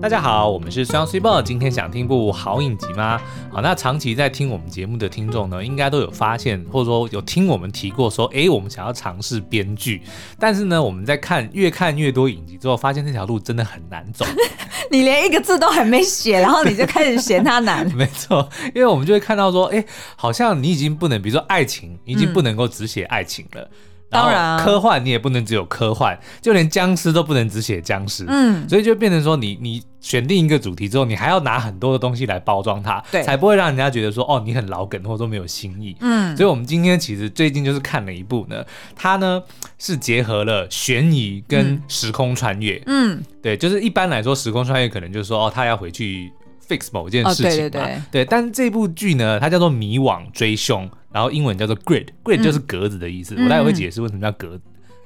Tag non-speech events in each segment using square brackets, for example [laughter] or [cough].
大家好，我们是双 C 报。今天想听部好影集吗？好，那长期在听我们节目的听众呢，应该都有发现，或者说有听我们提过说，哎，我们想要尝试编剧，但是呢，我们在看越看越多影集之后，发现这条路真的很难走。[laughs] 你连一个字都还没写，然后你就开始嫌它难？[laughs] 没错，因为我们就会看到说，哎，好像你已经不能，比如说爱情，你已经不能够只写爱情了。嗯当然，科幻你也不能只有科幻，就连僵尸都不能只写僵尸。嗯，所以就变成说你，你你选定一个主题之后，你还要拿很多的东西来包装它，对，才不会让人家觉得说，哦，你很老梗或者说没有新意。嗯，所以我们今天其实最近就是看了一部呢，它呢是结合了悬疑跟时空穿越。嗯，对，就是一般来说时空穿越可能就是说，哦，他要回去 fix 某件事情嘛。哦，对对对，对，但是这部剧呢，它叫做《迷惘追凶》。然后英文叫做 grid，grid 就是格子的意思。嗯、我待会会解释为什么叫格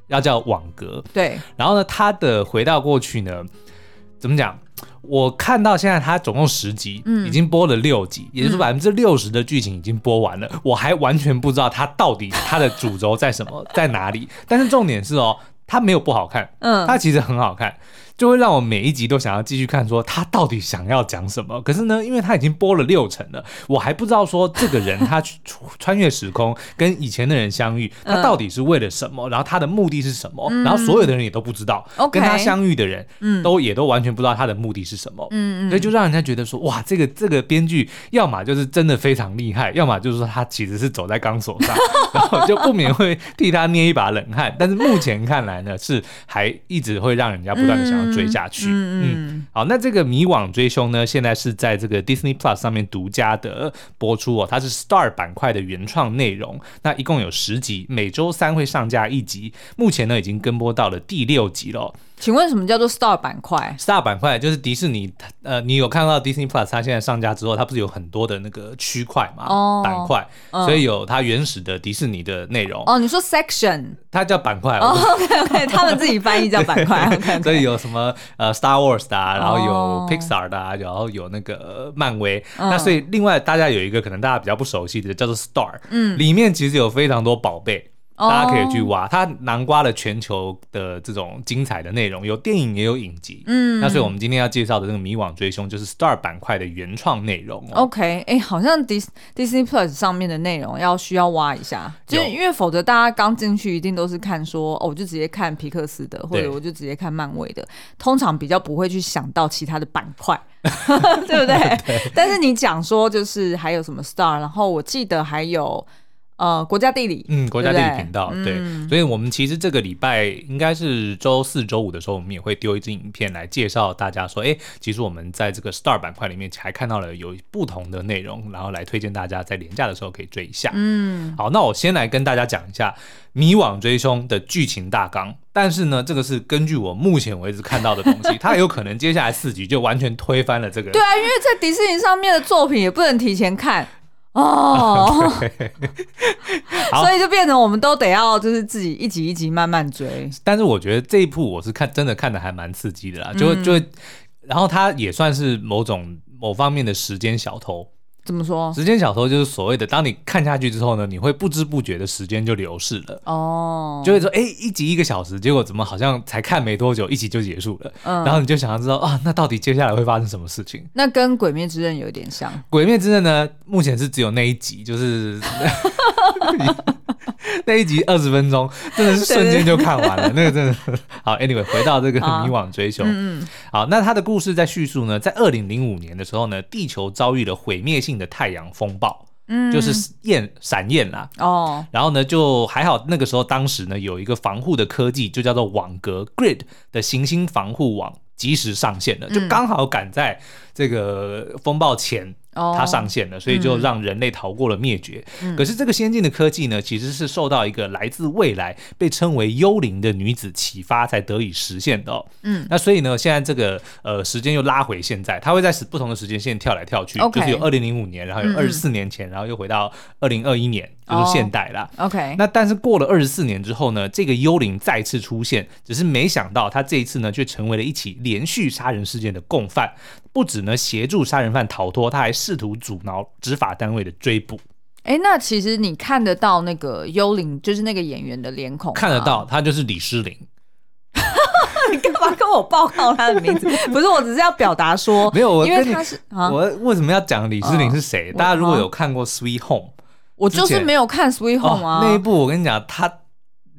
要叫网格。对。然后呢，它的回到过去呢，怎么讲？我看到现在它总共十集，嗯、已经播了六集，也就是百分之六十的剧情已经播完了。嗯、我还完全不知道它到底它的主轴在什么，在哪里。但是重点是哦，它没有不好看，嗯，它其实很好看。就会让我每一集都想要继续看，说他到底想要讲什么。可是呢，因为他已经播了六成了，我还不知道说这个人他穿越时空跟以前的人相遇，他到底是为了什么？然后他的目的是什么？然后所有的人也都不知道，跟他相遇的人都也都完全不知道他的目的是什么。嗯，所以就让人家觉得说，哇，这个这个编剧要么就是真的非常厉害，要么就是说他其实是走在钢索上，然后就不免会替他捏一把冷汗。但是目前看来呢，是还一直会让人家不断的想要。追下去，嗯，嗯，好，那这个迷惘追凶呢，现在是在这个 Disney Plus 上面独家的播出哦，它是 Star 板块的原创内容，那一共有十集，每周三会上架一集，目前呢已经跟播到了第六集了。请问什么叫做 Star 板块？Star 板块就是迪士尼，呃，你有看到 Disney Plus 它现在上架之后，它不是有很多的那个区块嘛？哦，板块，所以有它原始的迪士尼的内容。哦，你说 section，它叫板块。哦，OK OK，他们自己翻译叫板块。所以有什么呃 Star Wars 的，然后有 Pixar 的，然后有那个漫威。那所以另外大家有一个可能大家比较不熟悉的叫做 Star，嗯，里面其实有非常多宝贝。大家可以去挖，它南瓜了全球的这种精彩的内容，有电影也有影集。嗯，那所以我们今天要介绍的这个《迷惘追凶》就是 Star 板块的原创内容。OK，哎、欸，好像 Dis Disney Plus 上面的内容要需要挖一下，就因为否则大家刚进去一定都是看说哦，我就直接看皮克斯的，或者我就直接看漫威的，通常比较不会去想到其他的板块，[laughs] 对不对？[laughs] 对，但是你讲说就是还有什么 Star，然后我记得还有。呃，国家地理，嗯，国家地理频道，对，所以我们其实这个礼拜应该是周四、周五的时候，我们也会丢一支影片来介绍大家说，哎，其实我们在这个 Star 板块里面还看到了有不同的内容，然后来推荐大家在连假的时候可以追一下。嗯，好，那我先来跟大家讲一下《迷惘追凶》的剧情大纲，但是呢，这个是根据我目前为止看到的东西，[laughs] 它有可能接下来四集就完全推翻了这个。对啊，因为在迪士尼上面的作品也不能提前看。哦，[laughs] 所以就变成我们都得要就是自己一集一集慢慢追。但是我觉得这一部我是看真的看的还蛮刺激的啦，就就然后他也算是某种某方面的时间小偷。怎么说？时间小偷就是所谓的，当你看下去之后呢，你会不知不觉的时间就流逝了。哦，就会说，哎，一集一个小时，结果怎么好像才看没多久，一集就结束了。嗯，然后你就想要知道啊，那到底接下来会发生什么事情？那跟《鬼灭之刃》有点像。《鬼灭之刃》呢，目前是只有那一集，就是。[laughs] [laughs] 那一集二十分钟，真的是瞬间就看完了。那个真的好。Anyway，回到这个迷惘追凶，嗯，好，那他的故事在叙述呢，在二零零五年的时候呢，地球遭遇了毁灭性的太阳风暴，嗯，就是焰闪焰啦。哦，然后呢，就还好，那个时候当时呢，有一个防护的科技，就叫做网格 Grid 的行星防护网，及时上线了，就刚好赶在这个风暴前。它上线了，所以就让人类逃过了灭绝。嗯、可是这个先进的科技呢，其实是受到一个来自未来、被称为幽灵的女子启发，才得以实现的、哦。嗯，那所以呢，现在这个呃时间又拉回现在，它会在不同的时间线跳来跳去，Okay. 就是有二零零五年，然后有二十四年前，嗯、然后又回到二零二一年。就是现代啦。Oh, OK，那但是过了二十四年之后呢，这个幽灵再次出现，只是没想到他这一次呢，却成为了一起连续杀人事件的共犯。不止呢协助杀人犯逃脱，他还试图阻挠执法单位的追捕。哎，那其实你看得到那个幽灵，就是那个演员的脸孔？看得到，他就是李诗玲。[laughs] 你干嘛跟我报告他的名字？[laughs] 不是，我只是要表达说，没有，我因为他是啊，我为什么要讲李诗玲是谁？大家如果有看过《Sweet Home》，我就是没有看《Sweet Home》啊，那一部我跟你讲，他。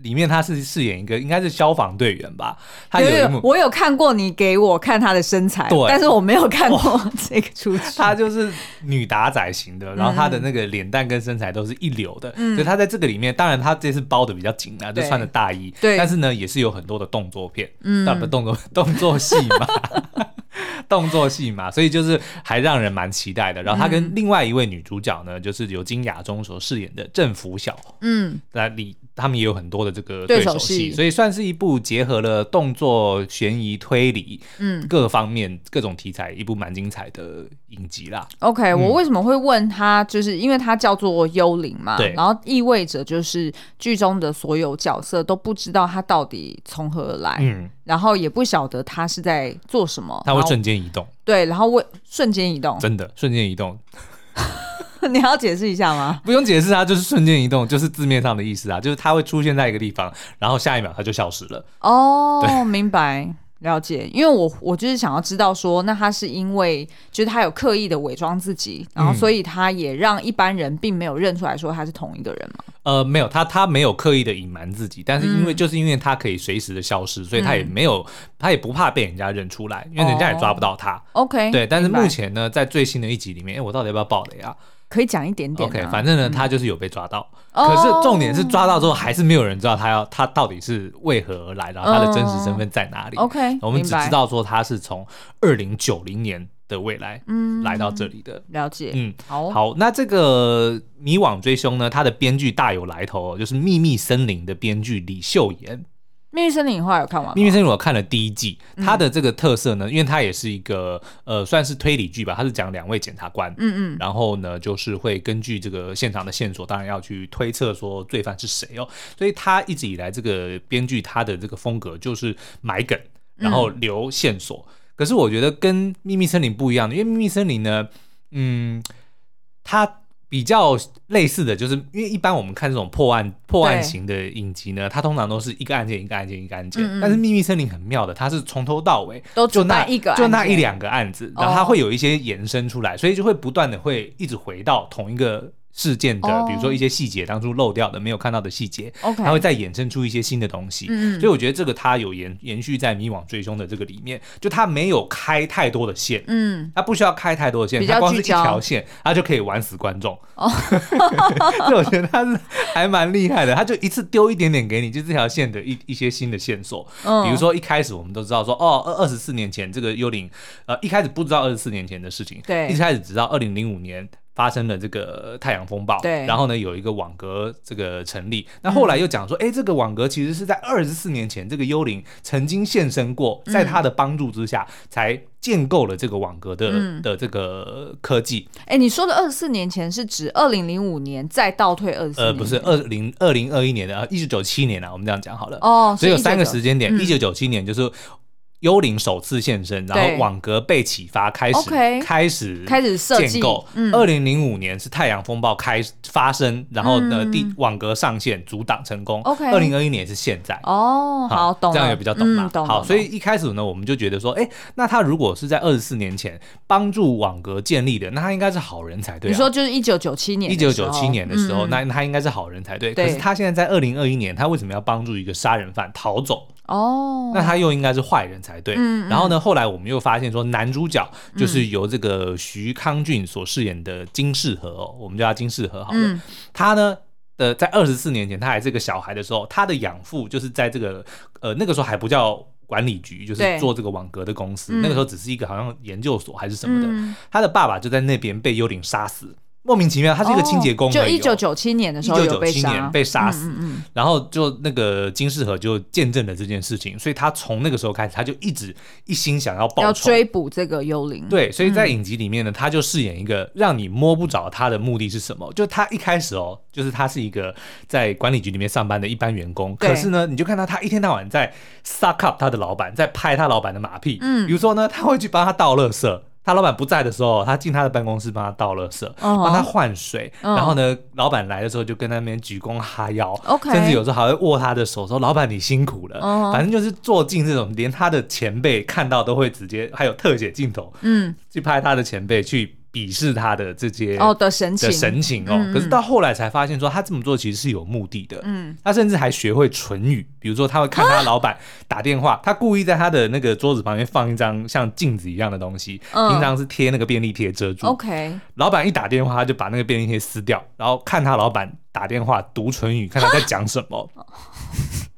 里面他是饰演一个应该是消防队员吧，他有，有我有看过你给我看他的身材，对，但是我没有看过这个出戏。他就是女打仔型的，然后他的那个脸蛋跟身材都是一流的，嗯、所以他在这个里面，当然他这次包的比较紧啊，就穿着大衣，对，但是呢也是有很多的动作片，嗯，不动作动作戏嘛。[laughs] [laughs] 动作戏嘛，所以就是还让人蛮期待的。然后他跟另外一位女主角呢，嗯、就是由金雅中所饰演的郑福晓，嗯，那里他们也有很多的这个对手戏，所以算是一部结合了动作、悬疑、推理，嗯，各方面各种题材，一部蛮精彩的影集啦。OK，、嗯、我为什么会问他？就是因为他叫做幽灵嘛，对，然后意味着就是剧中的所有角色都不知道他到底从何而来，嗯。然后也不晓得他是在做什么，他会瞬间移动，对，然后会瞬间移动，真的瞬间移动，[laughs] 你要解释一下吗？不用解释啊，就是瞬间移动，就是字面上的意思啊，就是他会出现在一个地方，然后下一秒他就消失了。哦，明白。了解，因为我我就是想要知道说，那他是因为就是他有刻意的伪装自己，然后所以他也让一般人并没有认出来说他是同一个人吗？呃，没有，他他没有刻意的隐瞒自己，但是因为、嗯、就是因为他可以随时的消失，所以他也没有，嗯、他也不怕被人家认出来，因为人家也抓不到他。哦、OK，对，但是目前呢，在最新的一集里面，哎，我到底要不要爆雷啊？可以讲一点点、啊。OK，反正呢，他就是有被抓到，嗯、可是重点是抓到之后，还是没有人知道他要他到底是为何而来，然后他的真实身份在哪里。OK，我们只知道说他是从二零九零年的未来嗯来到这里的。嗯、了解，嗯，好，好，那这个《迷惘追凶》呢，它的编剧大有来头，就是《秘密森林》的编剧李秀妍。秘密森林的话有看完吗？秘密森林我看了第一季，它的这个特色呢，因为它也是一个呃算是推理剧吧，它是讲两位检察官，嗯嗯，然后呢就是会根据这个现场的线索，当然要去推测说罪犯是谁哦，所以他一直以来这个编剧他的这个风格就是埋梗，然后留线索。可是我觉得跟秘密森林不一样的，因为秘密森林呢，嗯，它。比较类似的就是，因为一般我们看这种破案破案型的影集呢，它通常都是一个案件一个案件一个案件，嗯嗯，但是秘密森林很妙的，它是从头到尾都就那一个就那一两个案子，然后它会有一些延伸出来，哦、所以就会不断的会一直回到同一个。事件的，比如说一些细节，当初漏掉的、没有看到的细节它会再衍生出一些新的东西。嗯，所以我觉得这个它有延延续在迷惘追凶的这个里面，就它没有开太多的线，嗯，它不需要开太多的线，它光是一条线，它就可以玩死观众。哦，所以我觉得它是还蛮厉害的，它就一次丢一点点给你，就这条线的一一些新的线索。嗯，比如说一开始我们都知道说，哦，二二十四年前这个幽灵，呃，一开始不知道二十四年前的事情，对，一开始只知道二零零五年。发生了这个太阳风暴，对，然后呢，有一个网格这个成立，那后来又讲说，哎、嗯，这个网格其实是在二十四年前，这个幽灵曾经现身过，在他的帮助之下，才建构了这个网格的、嗯、的这个科技。哎，你说的二十四年前是指二零零五年再倒退二十四？呃，不是二零二零二一年的，一九九七年啊，我们这样讲好了。哦，所以有三个时间点，一九九七年就是。幽灵首次现身，然后网格被启发，开始开始开始建构。二零零五年是太阳风暴开发生，然后呢，第网格上线阻挡成功。OK，二零二一年是现在。哦，好，懂，这样也比较懂嘛。好，所以一开始呢，我们就觉得说，哎，那他如果是在二十四年前帮助网格建立的，那他应该是好人才对。你说就是一九九七年，一九九七年的时候，那他应该是好人才对。可是他现在在二零二一年，他为什么要帮助一个杀人犯逃走？哦，那他又应该是坏人才对。嗯，然后呢，后来我们又发现说，男主角就是由这个徐康俊所饰演的金世和哦，我们叫他金世和好了。嗯，他呢呃在二十四年前，他还是个小孩的时候，他的养父就是在这个呃那个时候还不叫管理局，就是做这个网格的公司，那个时候只是一个好像研究所还是什么的。他的爸爸就在那边被幽灵杀死。莫名其妙，他是一个清洁工，就一九九七年的时候被杀，一九九七年被杀死，然后就那个金世和就见证了这件事情，所以他从那个时候开始，他就一直一心想要报仇，要追捕这个幽灵。对，所以在影集里面呢，他就饰演一个让你摸不着他的目的是什么。就他一开始哦，就是他是一个在管理局里面上班的一般员工，可是呢，你就看到他一天到晚在 suck up 他的老板，在拍他老板的马屁。嗯，比如说呢，他会去帮他倒垃圾。他老板不在的时候，他进他的办公室帮他倒垃圾，帮、uh huh. 他换水。然后呢，uh. 老板来的时候就跟他那边鞠躬哈腰.甚至有时候还会握他的手说：“老板你辛苦了。Uh ” huh. 反正就是做尽这种，连他的前辈看到都会直接还有特写镜头，嗯，去拍他的前辈去。鄙视他的这些哦的神情。的神情哦，嗯、可是到后来才发现说他这么做其实是有目的的。嗯，他甚至还学会唇语，比如说他会看他老板打电话，啊、他故意在他的那个桌子旁边放一张像镜子一样的东西，嗯、平常是贴那个便利贴遮住。OK，老板一打电话，他就把那个便利贴撕掉，然后看他老板打电话读唇语，看他在讲什么。啊 [laughs]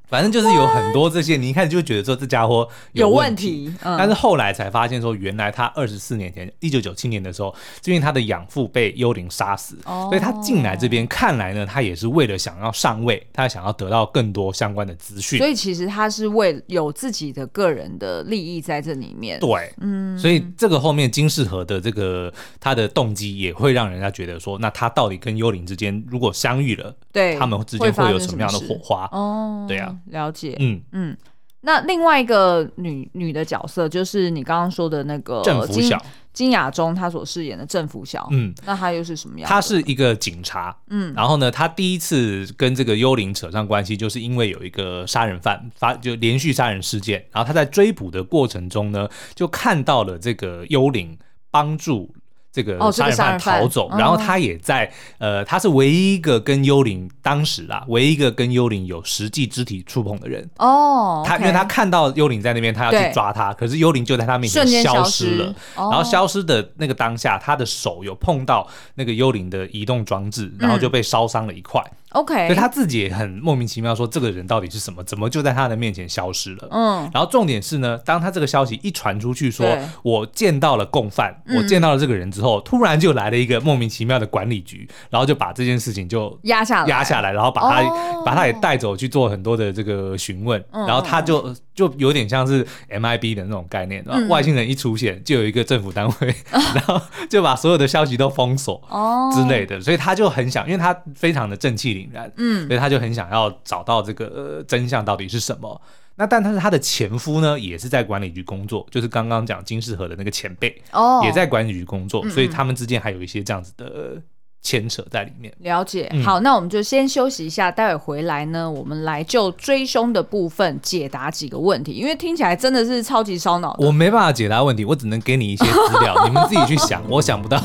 反正就是有很多这些，你一开始就觉得说这家伙有问题，但是后来才发现说，原来他二十四年前，一九九七年的时候，因为他的养父被幽灵杀死，哦、所以他进来这边，看来呢，他也是为了想要上位，他想要得到更多相关的资讯。所以其实他是为有自己的个人的利益在这里面。对，嗯，所以这个后面金世和的这个他的动机也会让人家觉得说，那他到底跟幽灵之间如果相遇了，对，他们之间会有什么样的火花？哦，对呀、啊。了解，嗯嗯，那另外一个女女的角色就是你刚刚说的那个郑福晓，金雅中她所饰演的郑福晓，嗯，那她又是什么样？她是一个警察，嗯，然后呢，她第一次跟这个幽灵扯上关系，就是因为有一个杀人犯发就连续杀人事件，然后她在追捕的过程中呢，就看到了这个幽灵帮助。这个杀人犯逃走，然后他也在，呃，他是唯一一个跟幽灵当时啦，唯一一个跟幽灵有实际肢体触碰的人。哦，他因为他看到幽灵在那边，他要去抓他，可是幽灵就在他面前消失了。然后消失的那个当下，他的手有碰到那个幽灵的移动装置，然后就被烧伤了一块。OK，所以他自己也很莫名其妙，说这个人到底是什么？怎么就在他的面前消失了？嗯，然后重点是呢，当他这个消息一传出去，说我见到了共犯，我见到了这个人之后，突然就来了一个莫名其妙的管理局，然后就把这件事情就压下来，压下来，然后把他把他也带走去做很多的这个询问，然后他就就有点像是 MIB 的那种概念，外星人一出现，就有一个政府单位，[laughs] 然后就把所有的消息都封锁哦。之类的，所以他就很想，因为他非常的正气凛然，嗯，所以他就很想要找到这个、呃、真相到底是什么。那但他是他的前夫呢，也是在管理局工作，就是刚刚讲金世和的那个前辈，哦，也在管理局工作，嗯嗯，所以他们之间还有一些这样子的牵扯在里面。了解，好，那我们就先休息一下，待会回来呢，我们来就追凶的部分解答几个问题，因为听起来真的是超级烧脑。我没办法解答问题，我只能给你一些资料，你们自己去想，我想不到。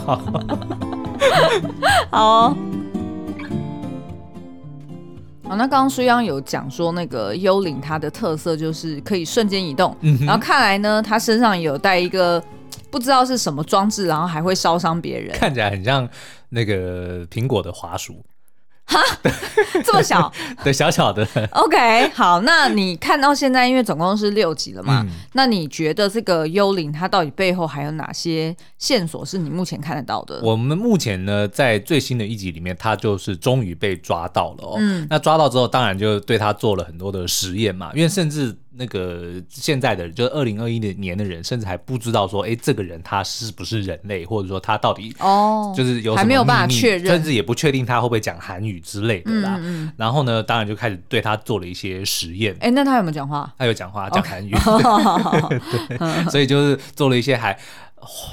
好哦。哦、那刚刚苏央有讲说，那个幽灵它的特色就是可以瞬间移动，嗯、然后看来呢，它身上有带一个不知道是什么装置，然后还会烧伤别人，看起来很像那个苹果的滑鼠。哈，[laughs] 这么小，对，小小的。OK，好，那你看到现在，因为总共是六集了嘛，嗯、那你觉得这个幽灵它到底背后还有哪些线索是你目前看得到的？我们目前呢，在最新的一集里面，他就是终于被抓到了哦。嗯，那抓到之后，当然就对他做了很多的实验嘛，因为甚至。那个现在的就是二零二一年的人，甚至还不知道说，哎，这个人他是不是人类，或者说他到底哦，就是有什么还没有办法确认，甚至也不确定他会不会讲韩语之类的啦。嗯嗯、然后呢，当然就开始对他做了一些实验。哎，那他有没有讲话？他有讲话，讲韩语。[laughs] [laughs] 所以就是做了一些还。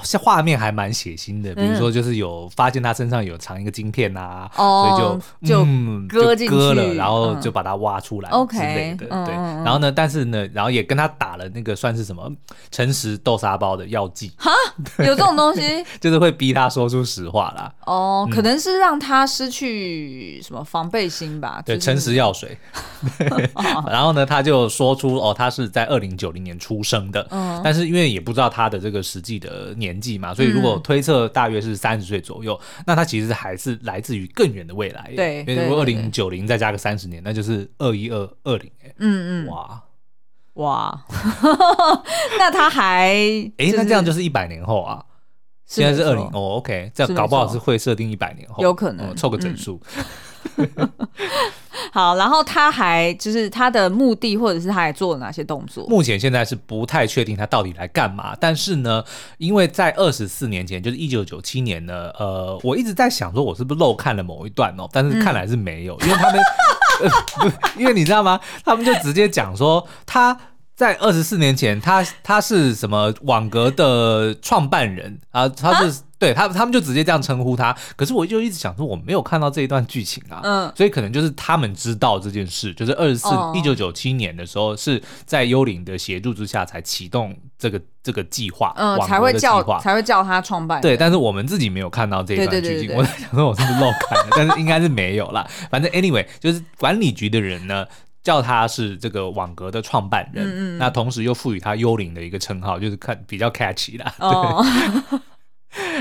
像画面还蛮血腥的，比如说就是有发现他身上有藏一个晶片啊，所以就就割进去了，然后就把它挖出来之类的，对。然后呢，但是呢，然后也跟他打了那个算是什么诚实豆沙包的药剂。哈，有这种东西？[laughs] 就是会逼他说出实话啦。哦，可能是让他失去什么防备心吧。对，诚实药水。[laughs] [laughs] 然后呢，他就说出哦，他是在二零九零年出生的，但是因为也不知道他的这个实际的。呃，年纪嘛，所以如果推测大约是三十岁左右，嗯、那他其实还是来自于更远的未来。对，因为如果二零九零再加个三十年，那就是二一二二零。嗯嗯，哇。哇，[laughs] 那他还哎、就是欸，那这样就是一百年后啊。现在是二零哦，OK，这样搞不好是会设定一百年后，有可能。凑、嗯、个整数。嗯 [laughs] [laughs] 好，然后他还就是他的目的，或者是他还做了哪些动作？目前现在是不太确定他到底来干嘛。但是呢，因为在二十四年前，就是一九九七年呢，呃，我一直在想说，我是不是漏看了某一段哦？但是看来是没有，嗯、因为他们、[laughs] 呃，因为你知道吗？他们就直接讲说他。在二十四年前，他他是什么网格的创办人啊？他是对他他们就直接这样称呼他。可是我就一直想说，我没有看到这一段剧情啊。嗯，所以可能就是他们知道这件事，就是二十四一九九七年的时候，是在幽灵的协助之下才启动这个这个计划，嗯，才会叫才会叫他创办。对，但是我们自己没有看到这一段剧情。我在想说，我是不是漏看了？但是应该是没有啦。反正 anyway，就是管理局的人呢。叫他是这个网格的创办人，嗯嗯，那同时又赋予他幽灵的一个称号，就是看比较 catchy 啦。哦、对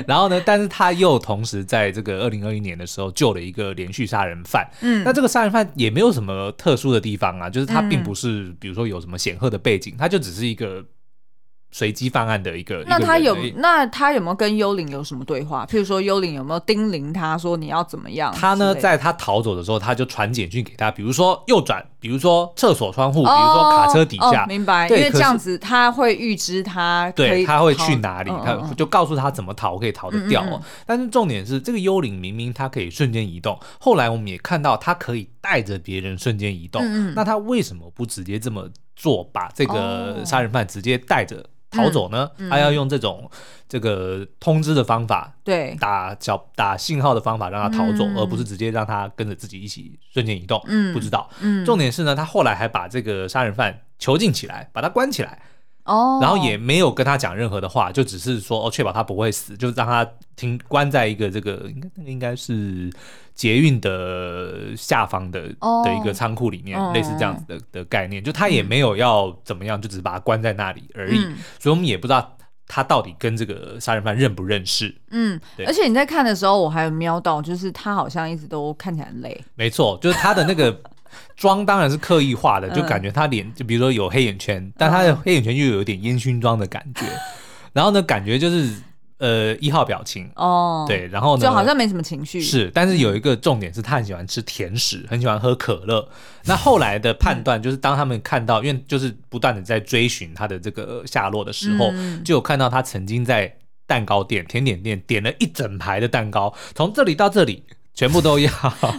[laughs] 然后呢，但是他又同时在这个二零二一年的时候救了一个连续杀人犯。嗯，那这个杀人犯也没有什么特殊的地方啊，就是他并不是比如说有什么显赫的背景，他就只是一个。随机犯案的一个，那他有那他有没有跟幽灵有什么对话？譬如说幽灵有没有叮咛他说你要怎么样？他呢，在他逃走的时候，他就传简讯给他，比如说右转，比如说厕所窗户，比如说卡车底下，明白？因为这样子他会预知他对他会去哪里，他就告诉他怎么逃可以逃得掉哦。但是重点是这个幽灵明明他可以瞬间移动，后来我们也看到他可以带着别人瞬间移动，那他为什么不直接这么做，把这个杀人犯直接带着？逃走呢？他、要用这种这个通知的方法，对，打小打信号的方法让他逃走，嗯、而不是直接让他跟着自己一起瞬间移动。嗯，不知道。嗯，重点是呢，他后来还把这个杀人犯囚禁起来，把他关起来。哦，然后也没有跟他讲任何的话，就只是说哦，确保他不会死，就让他停关在一个这个应该应该是捷运的下方的、哦、的一个仓库里面，哦、类似这样子的的概念。就他也没有要怎么样，嗯、就只是把他关在那里而已。嗯、所以我们也不知道他到底跟这个杀人犯认不认识。嗯，对而且你在看的时候，我还有瞄到，就是他好像一直都看起来很累。没错，就是他的那个。妆当然是刻意化的，就感觉他脸，就比如说有黑眼圈，但他的黑眼圈又有点烟熏妆的感觉，然后呢，感觉就是呃一号表情。哦，对，然后呢就好像没什么情绪，是，但是有一个重点是他很喜欢吃甜食，很喜欢喝可乐。那后来的判断就是，当他们看到，因为就是不断的在追寻他的这个下落的时候，就有看到他曾经在蛋糕店、甜点店点了一整排的蛋糕，从这里到这里。全部都要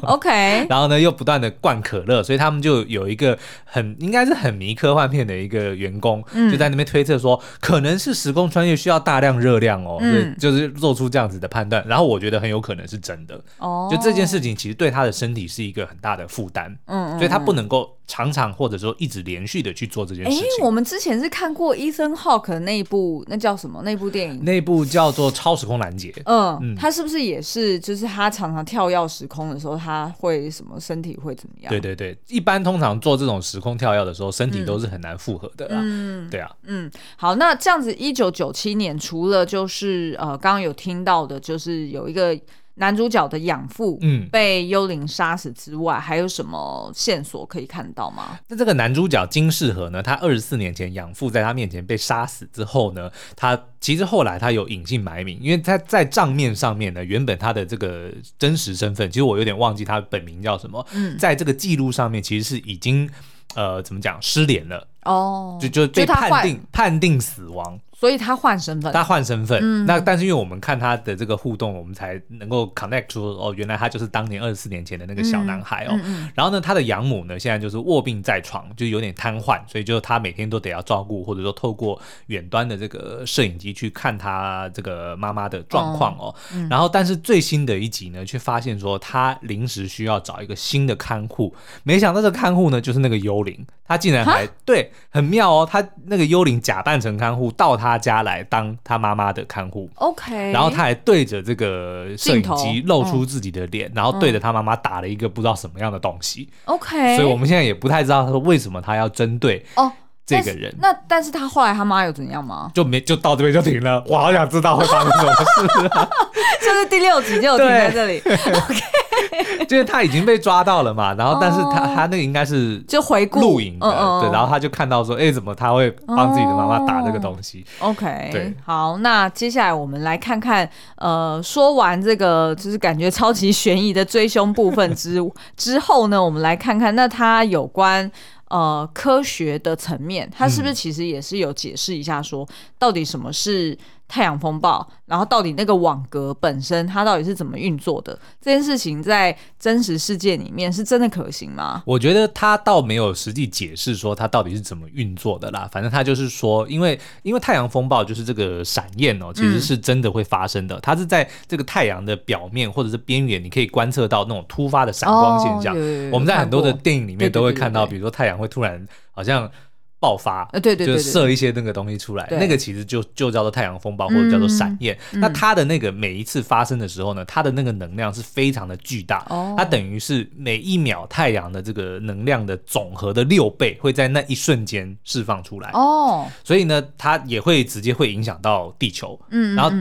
，OK，[laughs] 然后呢，又不断的灌可乐，所以他们就有一个很应该是很迷科幻片的一个员工，嗯、就在那边推测说，可能是时空穿越需要大量热量哦，嗯、就是做出这样子的判断。然后我觉得很有可能是真的，哦，就这件事情其实对他的身体是一个很大的负担，嗯，所以他不能够。常常或者说一直连续的去做这件事情。哎，我们之前是看过 Ethan Hawke 那一部，那叫什么？那部电影？那部叫做《超时空拦截》。嗯，嗯，他是不是也是？就是他常常跳跃时空的时候，他会什么？身体会怎么样？对对对，一般通常做这种时空跳跃的时候，身体都是很难负荷的啦。嗯，对啊。嗯，好，那这样子，一九九七年除了就是呃，刚刚有听到的，就是有一个。男主角的养父嗯被幽灵杀死之外，嗯、还有什么线索可以看到吗？那这个男主角金世和呢？他二十四年前养父在他面前被杀死之后呢，他其实后来他有隐姓埋名，因为他在账面上面呢，原本他的这个真实身份，其实我有点忘记他本名叫什么。嗯，在这个记录上面其实是已经呃怎么讲失联了哦，就就被判定判定死亡。所以他换身份，他换身份。嗯、那但是因为我们看他的这个互动，我们才能够 connect 出哦，原来他就是当年二十四年前的那个小男孩哦。嗯嗯嗯、然后呢，他的养母呢，现在就是卧病在床，就有点瘫痪，所以就他每天都得要照顾，或者说透过远端的这个摄影机去看他这个妈妈的状况哦。然后，但是最新的一集呢，却发现说他临时需要找一个新的看护，没想到这个看护呢，就是那个幽灵，他竟然还对，很妙哦，他那个幽灵假扮成看护到他。他家来当他妈妈的看护，OK，然后他还对着这个摄影机露出自己的脸，嗯、然后对着他妈妈打了一个不知道什么样的东西，OK，所以我们现在也不太知道他说为什么他要针对哦这个人。那但是他后来他妈有怎样吗？就没就到这边就停了。我好想知道会发生什么事啊！[laughs] 就是第六集就停在这里，OK。就是他已经被抓到了嘛，然后但是他、oh, 他那个应该是就回顾。录影的，嗯嗯对，然后他就看到说，哎、欸，怎么他会帮自己的妈妈打这个东西？OK，对，好，那接下来我们来看看，呃，说完这个就是感觉超级悬疑的追凶部分之 [laughs] 之后呢，我们来看看那他有关。呃，科学的层面，它是不是其实也是有解释一下说，到底什么是太阳风暴，然后到底那个网格本身它到底是怎么运作的？这件事情在真实世界里面是真的可行吗？我觉得他倒没有实际解释说它到底是怎么运作的啦。反正他就是说，因为因为太阳风暴就是这个闪焰哦，其实是真的会发生的。嗯、它是在这个太阳的表面或者是边缘，你可以观测到那种突发的闪光现象。哦、我们在很多的电影里面都会看到，比如说太阳会突然好像。爆发，呃，对对对，就射一些那个东西出来，那个其实就就叫做太阳风暴或者叫做闪焰。那它的那个每一次发生的时候呢，它的那个能量是非常的巨大，它等于是每一秒太阳的这个能量的总和的六倍会在那一瞬间释放出来。哦，所以呢，它也会直接会影响到地球。嗯，然后。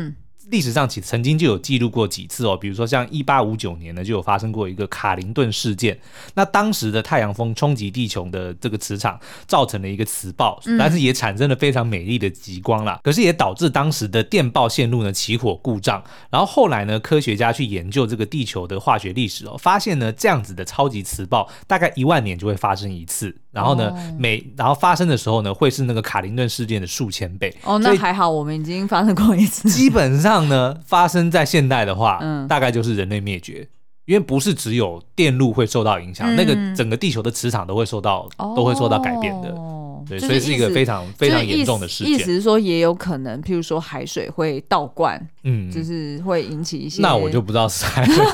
历史上其实曾经就有记录过几次哦，比如说像一八五九年呢，就有发生过一个卡林顿事件。那当时的太阳风冲击地球的这个磁场，造成了一个磁暴，但是也产生了非常美丽的极光啦。可是也导致当时的电报线路呢起火故障。然后后来呢，科学家去研究这个地球的化学历史哦，发现呢这样子的超级磁暴大概一万年就会发生一次。然后呢，每然后发生的时候呢，会是那个卡林顿事件的数千倍。哦，那还好，我们已经发生过一次。基本上。呢，发生在现代的话，[laughs] 嗯，大概就是人类灭绝，因为不是只有电路会受到影响，嗯、那个整个地球的磁场都会受到，哦、都会受到改变的。对，所以是一个非常非常严重的事件。意思是说，也有可能，譬如说海水会倒灌，嗯，就是会引起一些。那我就不知道 [laughs] 是海水。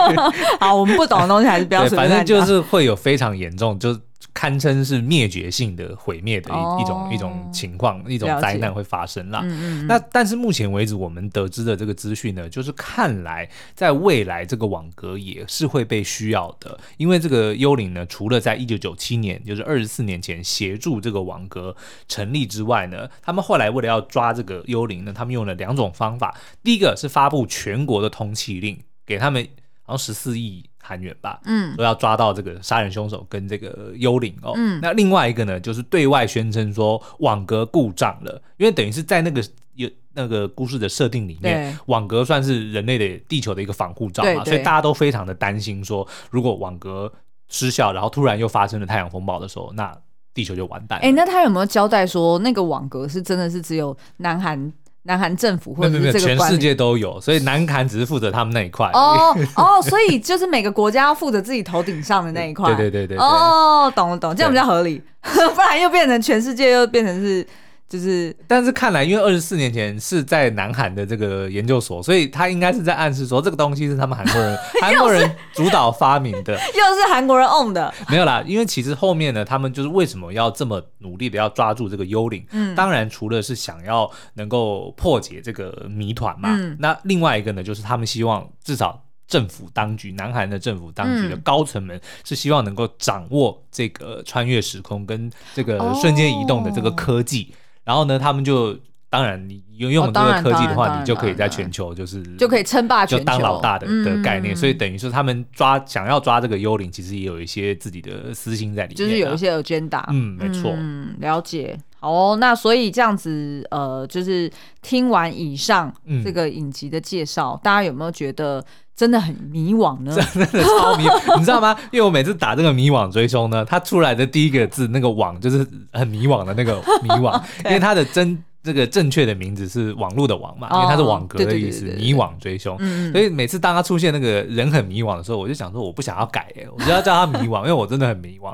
[laughs] 好，我们不懂的东西还是不要说。反正就是会有非常严重，就。堪称是灭绝性的毁灭的一、oh, 一种一种情况，一种灾难会发生啦。嗯嗯，那但是目前为止，我们得知的这个资讯呢，就是看来在未来这个网格也是会被需要的，因为这个幽灵呢，除了在一九九七年，就是二十四年前协助这个网格成立之外呢，他们后来为了要抓这个幽灵呢，他们用了两种方法。第一个是发布全国的通缉令，给他们。然后十四亿韩元吧，嗯，都要抓到这个杀人凶手跟这个幽灵哦。嗯，那另外一个呢，就是对外宣称说网格故障了，因为等于是在那个有那个故事的设定里面，网格算是人类的地球的一个防护罩嘛，所以大家都非常的担心说，如果网格失效，然后突然又发生了太阳风暴的时候，那地球就完蛋了。哎，那他有没有交代说那个网格是真的是只有南韩？南韩政府或者是这个全世界都有，所以南韩只是负责他们那一块。哦哦，所以就是每个国家要负责自己头顶上的那一块。对对对对。哦，懂了懂了，这样比较合理，[laughs] 不然又变成全世界又变成是。就是，但是看来，因为二十四年前是在南韩的这个研究所，所以他应该是在暗示说，这个东西是他们韩国人 [laughs] 韩国人主导发明的，[laughs] 又是韩国人 own 的。没有啦，因为其实后面呢，他们就是为什么要这么努力的要抓住这个幽灵？嗯，当然除了是想要能够破解这个谜团嘛，嗯，那另外一个呢，就是他们希望至少政府当局，南韩的政府当局的高层们是希望能够掌握这个穿越时空跟这个瞬间移动的这个科技。哦然后呢，他们就当然，你用用这个科技的话，你就可以在全球就是就可以称霸全球，就当老大的的概念。所以等于说，他们抓想要抓这个幽灵，其实也有一些自己的私心在里面，就是有一些 agenda。嗯，没错。嗯，了解。好哦，那所以这样子，呃，就是听完以上这个影集的介绍，大家有没有觉得？真的很迷惘呢，[laughs] 真的超迷惘，[laughs] 你知道吗？因为我每次打这个迷惘追踪呢，它出来的第一个字那个网就是很迷惘的那个迷惘，[laughs] 因为它的真这个正确的名字是网络的网嘛，因为它是网格的意思，迷惘追凶。所以每次当他出现那个人很迷惘的时候，我就想说我不想要改哎，我就要叫他迷惘，因为我真的很迷惘。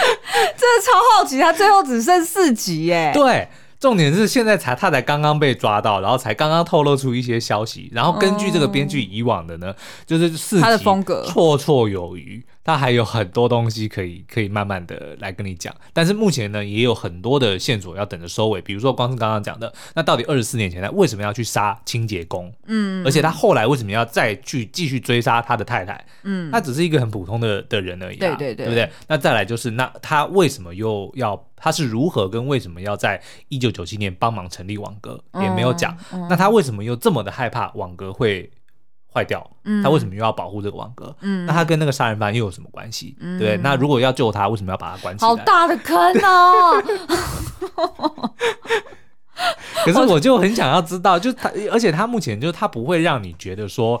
[laughs] 真的超好奇，他最后只剩四集耶。对。重点是现在才他才刚刚被抓到，然后才刚刚透露出一些消息，然后根据这个编剧以往的呢，哦、就是四集他的风格绰绰有余。他还有很多东西可以可以慢慢的来跟你讲，但是目前呢也有很多的线索要等着收尾，比如说光是刚刚讲的，那到底二十四年前他为什么要去杀清洁工？嗯，而且他后来为什么要再去继续追杀他的太太？嗯，他只是一个很普通的的人而已，啊，对对对，对不对？那再来就是那他为什么又要？他是如何跟为什么要在一九九七年帮忙成立网格？也没有讲。嗯嗯，那他为什么又这么的害怕网格会？坏掉，他为什么又要保护这个网格？嗯，那他跟那个杀人犯又有什么关系？嗯、对，那如果要救他，为什么要把他关起来？好大的坑哦！[laughs] 可是我就很想要知道，就他，而且他目前就他不会让你觉得说，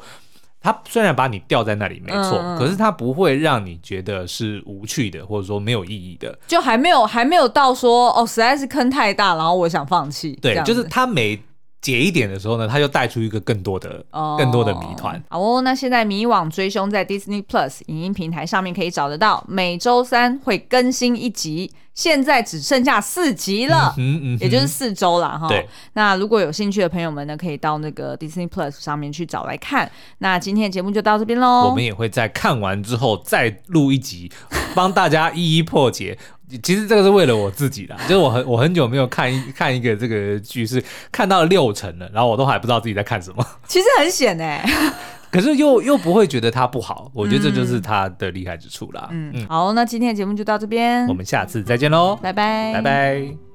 他虽然把你吊在那里没错，嗯、可是他不会让你觉得是无趣的，或者说没有意义的，就还没有还没有到说哦，实在是坑太大，然后我想放弃。对，就是他每。解一点的时候呢，他又带出一个更多的、哦、更多的谜团。好哦，那现在迷惘追凶在 Disney Plus 影音平台上面可以找得到，每周三会更新一集。现在只剩下四集了，嗯嗯、也就是四周了哈。对，那如果有兴趣的朋友们呢，可以到那个 Disney Plus 上面去找来看。那今天的节目就到这边喽。我们也会在看完之后再录一集，帮大家一一破解。其实这个是为了我自己的，[laughs] 就是我很我很久没有看一看一个这个剧，是看到六成了，然后我都还不知道自己在看什么。[laughs] 其实很险哎、欸。[laughs] 可是又又不会觉得它不好，我觉得这就是它的厉害之处啦。嗯，嗯，好，那今天的节目就到这边，我们下次再见喽，拜拜，拜拜。